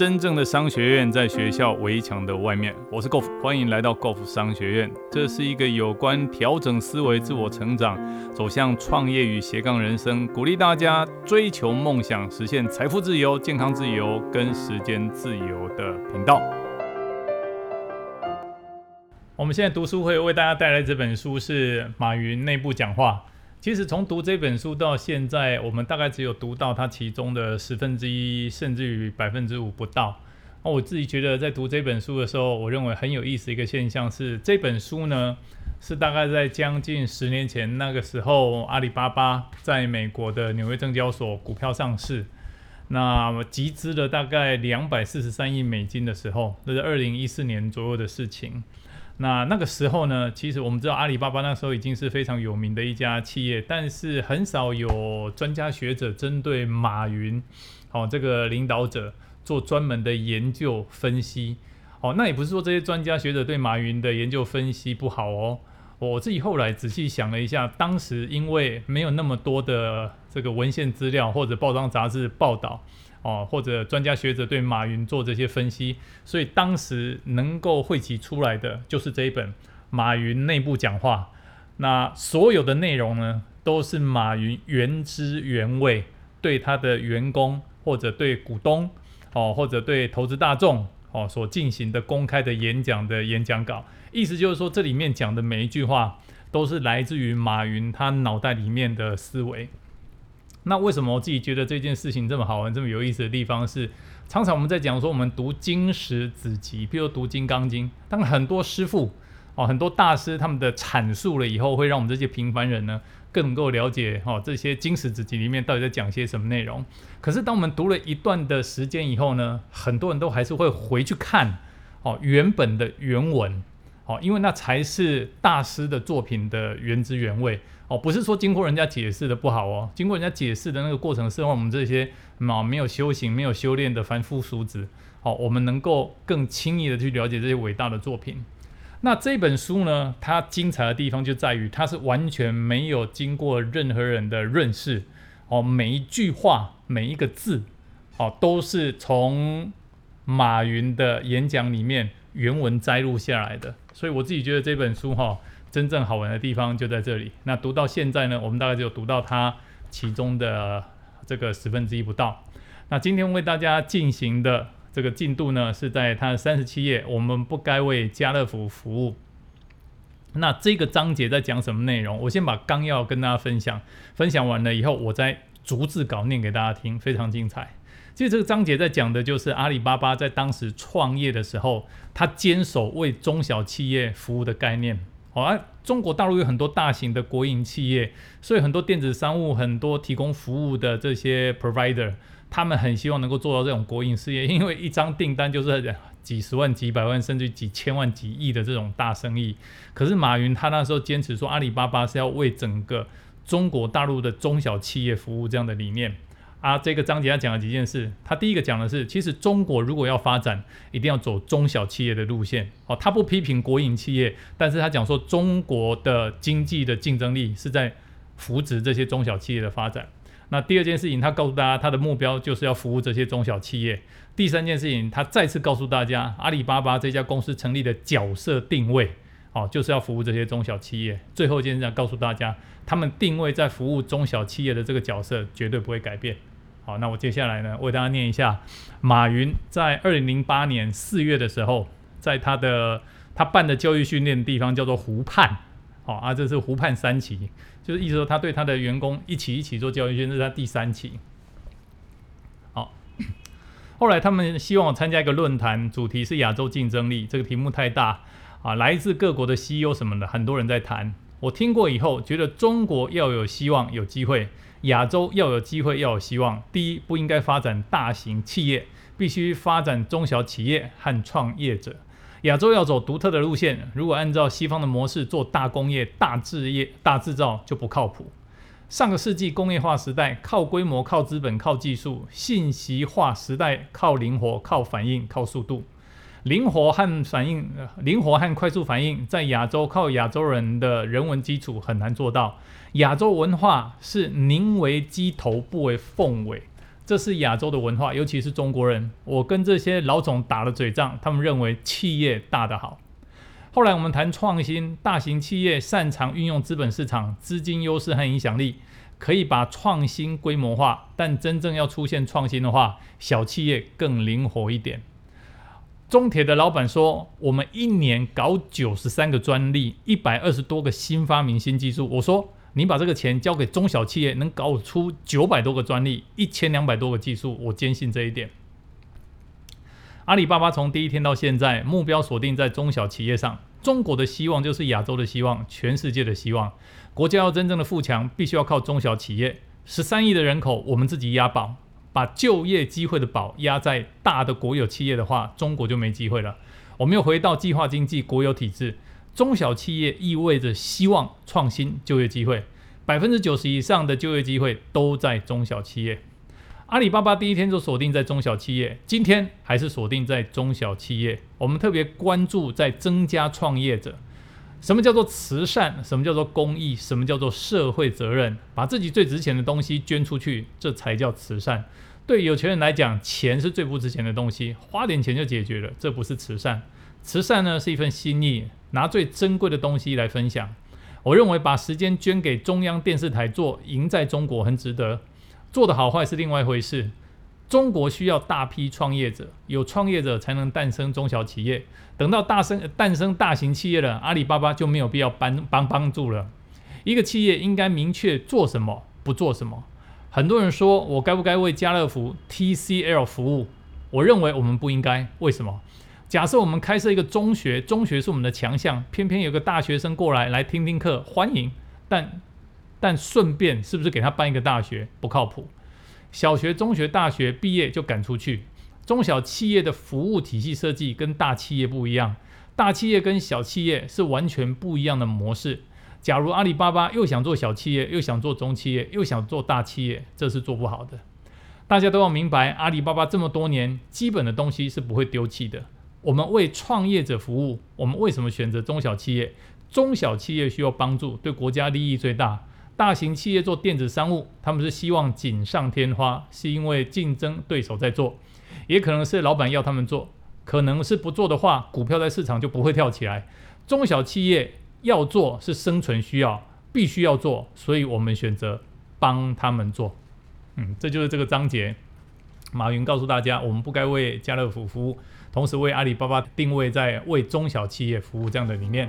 真正的商学院在学校围墙的外面。我是 Golf，欢迎来到 Golf 商学院。这是一个有关调整思维、自我成长、走向创业与斜杠人生，鼓励大家追求梦想、实现财富自由、健康自由跟时间自由的频道。我们现在读书会为大家带来这本书是马云内部讲话。其实从读这本书到现在，我们大概只有读到它其中的十分之一，甚至于百分之五不到。那我自己觉得，在读这本书的时候，我认为很有意思一个现象是，这本书呢是大概在将近十年前那个时候，阿里巴巴在美国的纽约证交所股票上市，那集资了大概两百四十三亿美金的时候，那是二零一四年左右的事情。那那个时候呢，其实我们知道阿里巴巴那时候已经是非常有名的一家企业，但是很少有专家学者针对马云，哦这个领导者做专门的研究分析。哦，那也不是说这些专家学者对马云的研究分析不好哦。我自己后来仔细想了一下，当时因为没有那么多的这个文献资料或者报章杂志报道。哦，或者专家学者对马云做这些分析，所以当时能够汇集出来的就是这一本马云内部讲话。那所有的内容呢，都是马云原汁原味对他的员工或者对股东哦，或者对投资大众哦所进行的公开的演讲的演讲稿。意思就是说，这里面讲的每一句话都是来自于马云他脑袋里面的思维。那为什么我自己觉得这件事情这么好玩、这么有意思的地方是，常常我们在讲说我们读经史子集，比如读《金刚经》，当很多师傅哦、很多大师他们的阐述了以后，会让我们这些平凡人呢更能够了解哦这些经史子集里面到底在讲些什么内容。可是当我们读了一段的时间以后呢，很多人都还是会回去看哦原本的原文。哦，因为那才是大师的作品的原汁原味哦，不是说经过人家解释的不好哦，经过人家解释的那个过程是让我们这些啊没有修行、没有修炼的凡夫俗子，哦，我们能够更轻易的去了解这些伟大的作品。那这本书呢，它精彩的地方就在于它是完全没有经过任何人的认识哦，每一句话、每一个字，哦，都是从马云的演讲里面原文摘录下来的。所以我自己觉得这本书哈，真正好玩的地方就在这里。那读到现在呢，我们大概只有读到它其中的这个十分之一不到。那今天为大家进行的这个进度呢，是在它的三十七页。我们不该为家乐福服务。那这个章节在讲什么内容？我先把纲要跟大家分享，分享完了以后，我再逐字稿念给大家听，非常精彩。其实这个章节在讲的就是阿里巴巴在当时创业的时候，他坚守为中小企业服务的概念。好，而中国大陆有很多大型的国营企业，所以很多电子商务、很多提供服务的这些 provider，他们很希望能够做到这种国营事业，因为一张订单就是几十万、几百万，甚至几千万、几亿的这种大生意。可是马云他那时候坚持说，阿里巴巴是要为整个中国大陆的中小企业服务这样的理念。啊，这个章节他讲了几件事。他第一个讲的是，其实中国如果要发展，一定要走中小企业的路线。哦，他不批评国营企业，但是他讲说中国的经济的竞争力是在扶植这些中小企业的发展。那第二件事情，他告诉大家，他的目标就是要服务这些中小企业。第三件事情，他再次告诉大家，阿里巴巴这家公司成立的角色定位，哦，就是要服务这些中小企业。最后一件事，告诉大家，他们定位在服务中小企业的这个角色绝对不会改变。好，那我接下来呢，为大家念一下马云在二零零八年四月的时候，在他的他办的教育训练的地方叫做湖畔，好啊，这是湖畔三期，就是意思说他对他的员工一起一起做教育训练，这是他第三期。好，后来他们希望我参加一个论坛，主题是亚洲竞争力，这个题目太大啊，来自各国的 CEO 什么的，很多人在谈。我听过以后，觉得中国要有希望，有机会。亚洲要有机会，要有希望。第一，不应该发展大型企业，必须发展中小企业和创业者。亚洲要走独特的路线，如果按照西方的模式做大工业、大制业、大制造，就不靠谱。上个世纪工业化时代靠规模、靠资本、靠技术；信息化时代靠灵活、靠反应、靠速度。灵活和反应，灵活和快速反应，在亚洲靠亚洲人的人文基础很难做到。亚洲文化是宁为鸡头不为凤尾，这是亚洲的文化，尤其是中国人。我跟这些老总打了嘴仗，他们认为企业大的好。后来我们谈创新，大型企业擅长运用资本市场、资金优势和影响力，可以把创新规模化。但真正要出现创新的话，小企业更灵活一点。中铁的老板说：“我们一年搞九十三个专利，一百二十多个新发明、新技术。”我说：“你把这个钱交给中小企业，能搞出九百多个专利，一千两百多个技术。”我坚信这一点。阿里巴巴从第一天到现在，目标锁定在中小企业上。中国的希望就是亚洲的希望，全世界的希望。国家要真正的富强，必须要靠中小企业。十三亿的人口，我们自己押宝。把就业机会的宝压在大的国有企业的话，中国就没机会了。我们又回到计划经济、国有体制，中小企业意味着希望、创新、就业机会，百分之九十以上的就业机会都在中小企业。阿里巴巴第一天就锁定在中小企业，今天还是锁定在中小企业。我们特别关注在增加创业者。什么叫做慈善？什么叫做公益？什么叫做社会责任？把自己最值钱的东西捐出去，这才叫慈善。对有钱人来讲，钱是最不值钱的东西，花点钱就解决了，这不是慈善。慈善呢是一份心意，拿最珍贵的东西来分享。我认为把时间捐给中央电视台做《赢在中国》很值得，做的好坏是另外一回事。中国需要大批创业者，有创业者才能诞生中小企业。等到大生诞生大型企业了，阿里巴巴就没有必要帮帮帮助了。一个企业应该明确做什么，不做什么。很多人说我该不该为家乐福 TCL 服务？我认为我们不应该。为什么？假设我们开设一个中学，中学是我们的强项，偏偏有个大学生过来来听听课，欢迎。但但顺便是不是给他办一个大学？不靠谱。小学、中学、大学毕业就赶出去。中小企业的服务体系设计跟大企业不一样，大企业跟小企业是完全不一样的模式。假如阿里巴巴又想做小企业，又想做中企业，又想做大企业，这是做不好的。大家都要明白，阿里巴巴这么多年基本的东西是不会丢弃的。我们为创业者服务，我们为什么选择中小企业？中小企业需要帮助，对国家利益最大。大型企业做电子商务，他们是希望锦上添花，是因为竞争对手在做，也可能是老板要他们做，可能是不做的话，股票在市场就不会跳起来。中小企业要做是生存需要，必须要做，所以我们选择帮他们做。嗯，这就是这个章节。马云告诉大家，我们不该为家乐福服务，同时为阿里巴巴定位在为中小企业服务这样的理念。